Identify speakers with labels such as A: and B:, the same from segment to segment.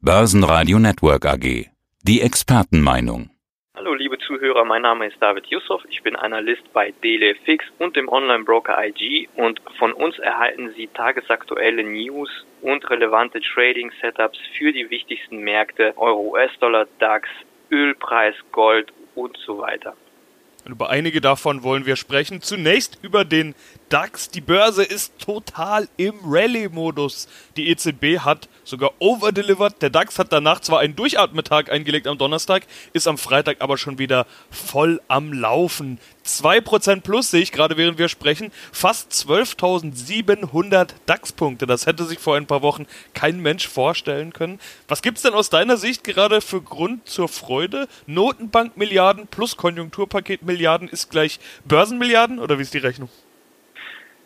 A: Börsenradio Network AG. Die Expertenmeinung.
B: Hallo liebe Zuhörer, mein Name ist David Yusuf. Ich bin Analyst bei DLFX und dem Online-Broker IG und von uns erhalten Sie tagesaktuelle News und relevante Trading-Setups für die wichtigsten Märkte Euro, US-Dollar, DAX, Ölpreis, Gold und so weiter.
C: Über einige davon wollen wir sprechen. Zunächst über den DAX. Die Börse ist total im Rallye-Modus. Die EZB hat sogar overdelivered. Der DAX hat danach zwar einen Durchatmetag eingelegt am Donnerstag, ist am Freitag aber schon wieder voll am Laufen. 2% plus sehe ich gerade, während wir sprechen. Fast 12.700 DAX-Punkte. Das hätte sich vor ein paar Wochen kein Mensch vorstellen können. Was gibt es denn aus deiner Sicht gerade für Grund zur Freude? Notenbank-Milliarden plus Konjunkturpaket-Milliarden ist gleich Börsenmilliarden oder wie ist die Rechnung?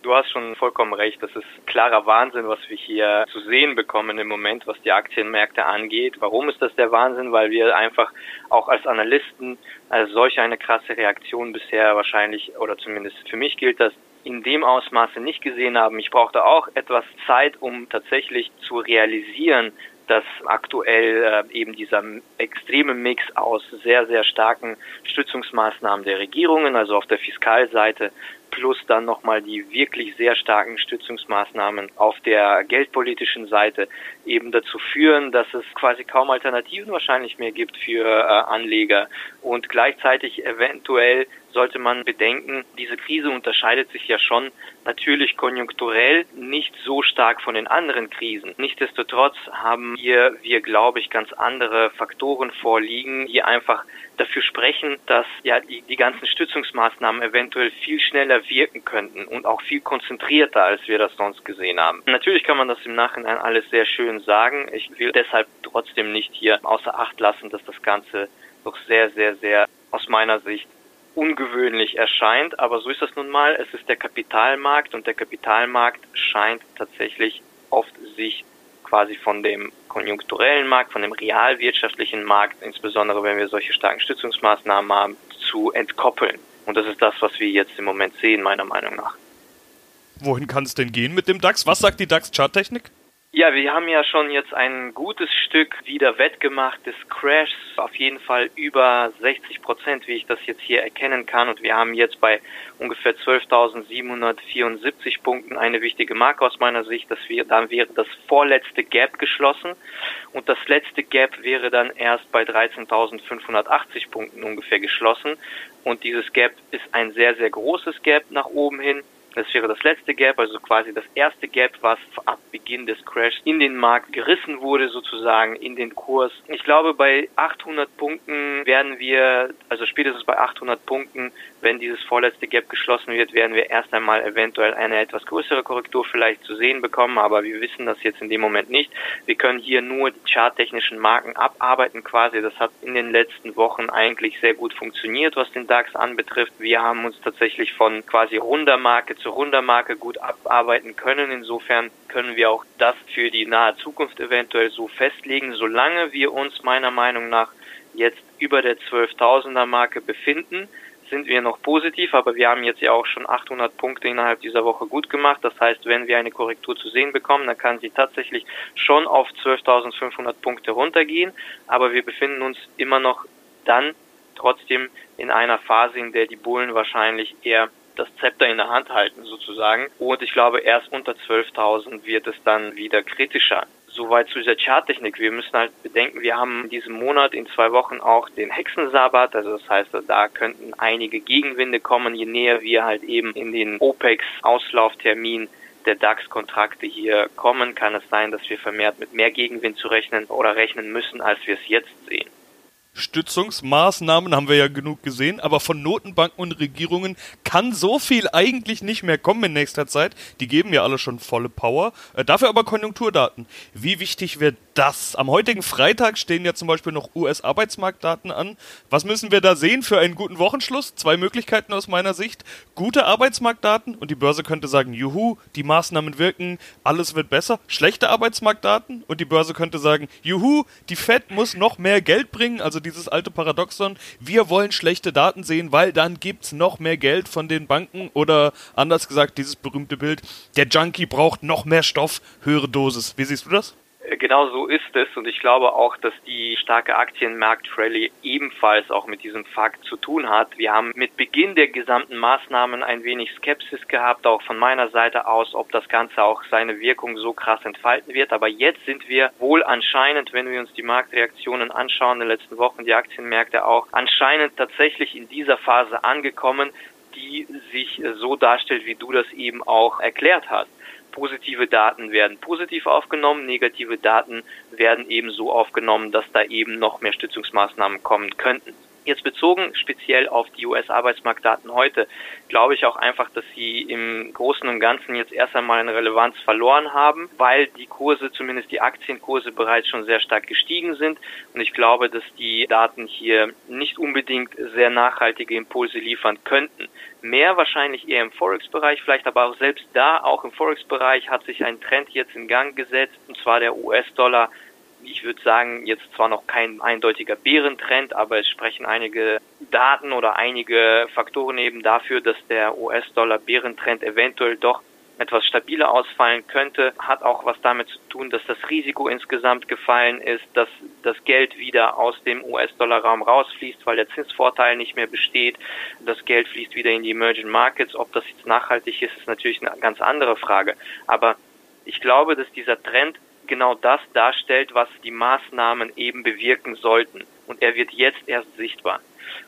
B: Du hast schon vollkommen recht. Das ist klarer Wahnsinn, was wir hier zu sehen bekommen im Moment, was die Aktienmärkte angeht. Warum ist das der Wahnsinn? Weil wir einfach auch als Analysten als solch eine krasse Reaktion bisher wahrscheinlich, oder zumindest für mich gilt das, in dem Ausmaße nicht gesehen haben. Ich brauchte auch etwas Zeit, um tatsächlich zu realisieren, dass aktuell äh, eben dieser extreme Mix aus sehr, sehr starken Stützungsmaßnahmen der Regierungen, also auf der Fiskalseite, plus dann nochmal die wirklich sehr starken Stützungsmaßnahmen auf der geldpolitischen Seite eben dazu führen, dass es quasi kaum Alternativen wahrscheinlich mehr gibt für äh, Anleger und gleichzeitig eventuell sollte man bedenken, diese Krise unterscheidet sich ja schon natürlich konjunkturell nicht so stark von den anderen Krisen. Nichtsdestotrotz haben hier wir, glaube ich, ganz andere Faktoren vorliegen, die einfach dafür sprechen, dass ja die, die ganzen Stützungsmaßnahmen eventuell viel schneller wirken könnten und auch viel konzentrierter, als wir das sonst gesehen haben. Natürlich kann man das im Nachhinein alles sehr schön sagen. Ich will deshalb trotzdem nicht hier außer Acht lassen, dass das Ganze doch sehr, sehr, sehr aus meiner Sicht ungewöhnlich erscheint, aber so ist das nun mal. Es ist der Kapitalmarkt und der Kapitalmarkt scheint tatsächlich oft sich quasi von dem konjunkturellen Markt, von dem realwirtschaftlichen Markt, insbesondere wenn wir solche starken Stützungsmaßnahmen haben, zu entkoppeln. Und das ist das, was wir jetzt im Moment sehen, meiner Meinung nach.
C: Wohin kann es denn gehen mit dem DAX? Was sagt die DAX-Charttechnik?
B: Ja, wir haben ja schon jetzt ein gutes Stück wieder wettgemacht des Crashs, auf jeden Fall über 60 Prozent, wie ich das jetzt hier erkennen kann. Und wir haben jetzt bei ungefähr 12.774 Punkten eine wichtige Marke aus meiner Sicht. dass wir, dann wäre das vorletzte Gap geschlossen und das letzte Gap wäre dann erst bei 13.580 Punkten ungefähr geschlossen. Und dieses Gap ist ein sehr, sehr großes Gap nach oben hin. Das wäre das letzte Gap, also quasi das erste Gap, was ab Beginn des Crashs in den Markt gerissen wurde, sozusagen in den Kurs. Ich glaube, bei 800 Punkten werden wir, also spätestens bei 800 Punkten, wenn dieses vorletzte Gap geschlossen wird, werden wir erst einmal eventuell eine etwas größere Korrektur vielleicht zu sehen bekommen, aber wir wissen das jetzt in dem Moment nicht. Wir können hier nur die charttechnischen Marken abarbeiten quasi. Das hat in den letzten Wochen eigentlich sehr gut funktioniert, was den DAX anbetrifft. Wir haben uns tatsächlich von quasi runder Marke zur Rundermarke gut abarbeiten können. Insofern können wir auch das für die nahe Zukunft eventuell so festlegen, solange wir uns meiner Meinung nach jetzt über der 12.000er Marke befinden, sind wir noch positiv, aber wir haben jetzt ja auch schon 800 Punkte innerhalb dieser Woche gut gemacht. Das heißt, wenn wir eine Korrektur zu sehen bekommen, dann kann sie tatsächlich schon auf 12.500 Punkte runtergehen, aber wir befinden uns immer noch dann trotzdem in einer Phase, in der die Bullen wahrscheinlich eher das Zepter in der Hand halten sozusagen. Und ich glaube, erst unter 12.000 wird es dann wieder kritischer. Soweit zu dieser Charttechnik. Wir müssen halt bedenken, wir haben in diesem Monat in zwei Wochen auch den Hexensabbat. Also das heißt, da könnten einige Gegenwinde kommen, je näher wir halt eben in den OPEX-Auslauftermin der DAX-Kontrakte hier kommen, kann es sein, dass wir vermehrt mit mehr Gegenwind zu rechnen oder rechnen müssen, als wir es jetzt sehen.
C: Stützungsmaßnahmen haben wir ja genug gesehen, aber von Notenbanken und Regierungen kann so viel eigentlich nicht mehr kommen in nächster Zeit. Die geben ja alle schon volle Power. Äh, dafür aber Konjunkturdaten. Wie wichtig wird das? Am heutigen Freitag stehen ja zum Beispiel noch US-Arbeitsmarktdaten an. Was müssen wir da sehen für einen guten Wochenschluss? Zwei Möglichkeiten aus meiner Sicht. Gute Arbeitsmarktdaten und die Börse könnte sagen, juhu, die Maßnahmen wirken, alles wird besser. Schlechte Arbeitsmarktdaten und die Börse könnte sagen, juhu, die Fed muss noch mehr Geld bringen, also dieses alte Paradoxon, wir wollen schlechte Daten sehen, weil dann gibt's noch mehr Geld von den Banken oder anders gesagt dieses berühmte Bild, der Junkie braucht noch mehr Stoff, höhere Dosis. Wie siehst du das?
B: Genau so ist es und ich glaube auch, dass die starke Aktienmarktrallye ebenfalls auch mit diesem Fakt zu tun hat. Wir haben mit Beginn der gesamten Maßnahmen ein wenig Skepsis gehabt, auch von meiner Seite aus, ob das Ganze auch seine Wirkung so krass entfalten wird. Aber jetzt sind wir wohl anscheinend, wenn wir uns die Marktreaktionen anschauen, in den letzten Wochen die Aktienmärkte auch, anscheinend tatsächlich in dieser Phase angekommen, die sich so darstellt, wie du das eben auch erklärt hast positive Daten werden positiv aufgenommen, negative Daten werden eben so aufgenommen, dass da eben noch mehr Stützungsmaßnahmen kommen könnten. Jetzt bezogen speziell auf die US-Arbeitsmarktdaten heute, glaube ich auch einfach, dass sie im Großen und Ganzen jetzt erst einmal eine Relevanz verloren haben, weil die Kurse, zumindest die Aktienkurse bereits schon sehr stark gestiegen sind. Und ich glaube, dass die Daten hier nicht unbedingt sehr nachhaltige Impulse liefern könnten. Mehr wahrscheinlich eher im Forex-Bereich, vielleicht aber auch selbst da, auch im Forex-Bereich hat sich ein Trend jetzt in Gang gesetzt, und zwar der US-Dollar ich würde sagen, jetzt zwar noch kein eindeutiger Bärentrend, aber es sprechen einige Daten oder einige Faktoren eben dafür, dass der US-Dollar-Bärentrend eventuell doch etwas stabiler ausfallen könnte, hat auch was damit zu tun, dass das Risiko insgesamt gefallen ist, dass das Geld wieder aus dem US-Dollar-Raum rausfließt, weil der Zinsvorteil nicht mehr besteht. Das Geld fließt wieder in die Emerging Markets. Ob das jetzt nachhaltig ist, ist natürlich eine ganz andere Frage. Aber ich glaube, dass dieser Trend genau das darstellt, was die Maßnahmen eben bewirken sollten. Und er wird jetzt erst sichtbar.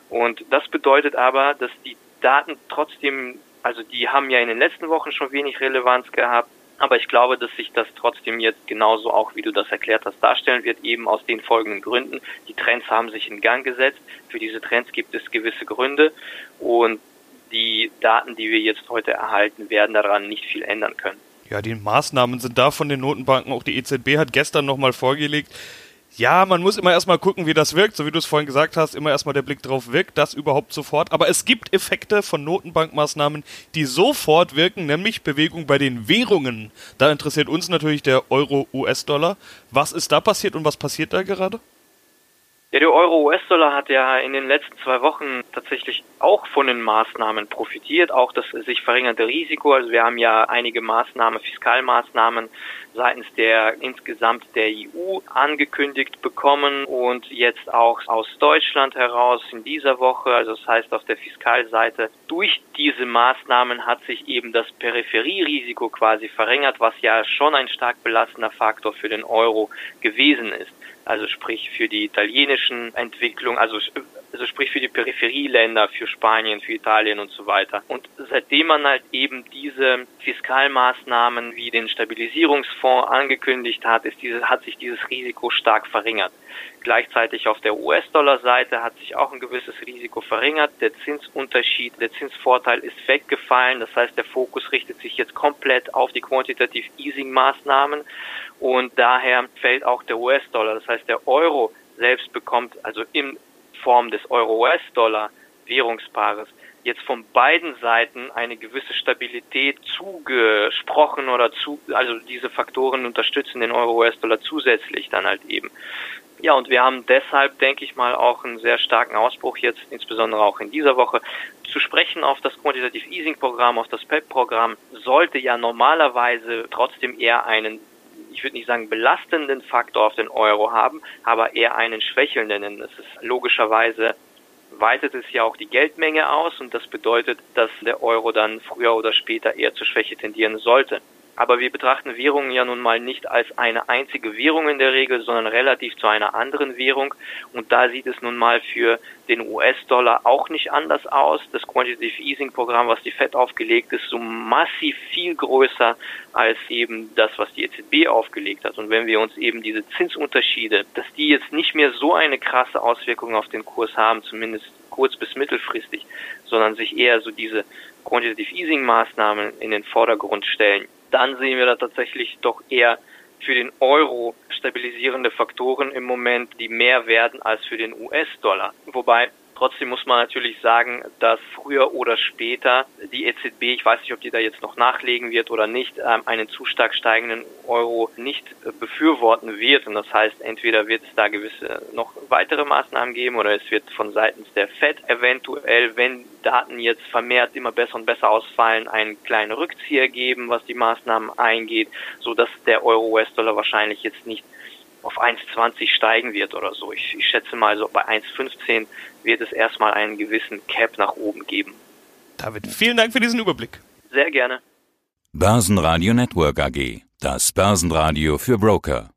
B: Und das bedeutet aber, dass die Daten trotzdem, also die haben ja in den letzten Wochen schon wenig Relevanz gehabt, aber ich glaube, dass sich das trotzdem jetzt genauso auch, wie du das erklärt hast, darstellen wird, eben aus den folgenden Gründen. Die Trends haben sich in Gang gesetzt. Für diese Trends gibt es gewisse Gründe und die Daten, die wir jetzt heute erhalten, werden daran nicht viel ändern können.
C: Ja, die Maßnahmen sind da von den Notenbanken. Auch die EZB hat gestern nochmal vorgelegt. Ja, man muss immer erstmal gucken, wie das wirkt. So wie du es vorhin gesagt hast, immer erstmal der Blick drauf wirkt, das überhaupt sofort. Aber es gibt Effekte von Notenbankmaßnahmen, die sofort wirken, nämlich Bewegung bei den Währungen. Da interessiert uns natürlich der Euro-US-Dollar. Was ist da passiert und was passiert da gerade?
B: Ja, der Euro-US-Dollar hat ja in den letzten zwei Wochen tatsächlich auch von den Maßnahmen profitiert, auch das sich verringerte Risiko. Also wir haben ja einige Maßnahmen, Fiskalmaßnahmen seitens der insgesamt der EU angekündigt bekommen und jetzt auch aus Deutschland heraus in dieser Woche, also das heißt auf der Fiskalseite. Durch diese Maßnahmen hat sich eben das Peripherierisiko quasi verringert, was ja schon ein stark belastender Faktor für den Euro gewesen ist also sprich für die italienischen Entwicklungen, also, also sprich für die Peripherieländer, für Spanien, für Italien und so weiter. Und seitdem man halt eben diese Fiskalmaßnahmen wie den Stabilisierungsfonds angekündigt hat, ist diese, hat sich dieses Risiko stark verringert. Gleichzeitig auf der US-Dollar-Seite hat sich auch ein gewisses Risiko verringert. Der Zinsunterschied, der Zinsvorteil ist weggefallen. Das heißt, der Fokus richtet sich jetzt komplett auf die Quantitative Easing-Maßnahmen und daher fällt auch der US-Dollar. Das heißt, der Euro selbst bekommt also in Form des Euro-US-Dollar Währungspaares jetzt von beiden Seiten eine gewisse Stabilität zugesprochen oder zu, also diese Faktoren unterstützen den Euro-US-Dollar zusätzlich dann halt eben. Ja, und wir haben deshalb, denke ich mal, auch einen sehr starken Ausbruch jetzt, insbesondere auch in dieser Woche. Zu sprechen auf das Quantitative Easing Programm, auf das PEP-Programm, sollte ja normalerweise trotzdem eher einen ich würde nicht sagen belastenden Faktor auf den Euro haben, aber eher einen schwächelnden. Das ist logischerweise weitet es ja auch die Geldmenge aus und das bedeutet, dass der Euro dann früher oder später eher zur Schwäche tendieren sollte. Aber wir betrachten Währungen ja nun mal nicht als eine einzige Währung in der Regel, sondern relativ zu einer anderen Währung. Und da sieht es nun mal für den US-Dollar auch nicht anders aus. Das Quantitative Easing Programm, was die Fed aufgelegt ist, so massiv viel größer als eben das, was die EZB aufgelegt hat. Und wenn wir uns eben diese Zinsunterschiede, dass die jetzt nicht mehr so eine krasse Auswirkung auf den Kurs haben, zumindest kurz- bis mittelfristig, sondern sich eher so diese Quantitative Easing Maßnahmen in den Vordergrund stellen, dann sehen wir da tatsächlich doch eher für den Euro stabilisierende Faktoren im Moment, die mehr werden als für den US-Dollar. Wobei Trotzdem muss man natürlich sagen, dass früher oder später die EZB, ich weiß nicht, ob die da jetzt noch nachlegen wird oder nicht, ähm, einen zu stark steigenden Euro nicht äh, befürworten wird. Und das heißt, entweder wird es da gewisse noch weitere Maßnahmen geben oder es wird von seitens der Fed eventuell, wenn Daten jetzt vermehrt immer besser und besser ausfallen, einen kleinen Rückzieher geben, was die Maßnahmen eingeht, so dass der Euro-US-Dollar wahrscheinlich jetzt nicht auf 1,20 steigen wird oder so. Ich, ich schätze mal, so bei 1,15 wird es erstmal einen gewissen Cap nach oben geben.
C: David, vielen Dank für diesen Überblick.
B: Sehr gerne.
A: Börsenradio Network AG. Das Börsenradio für Broker.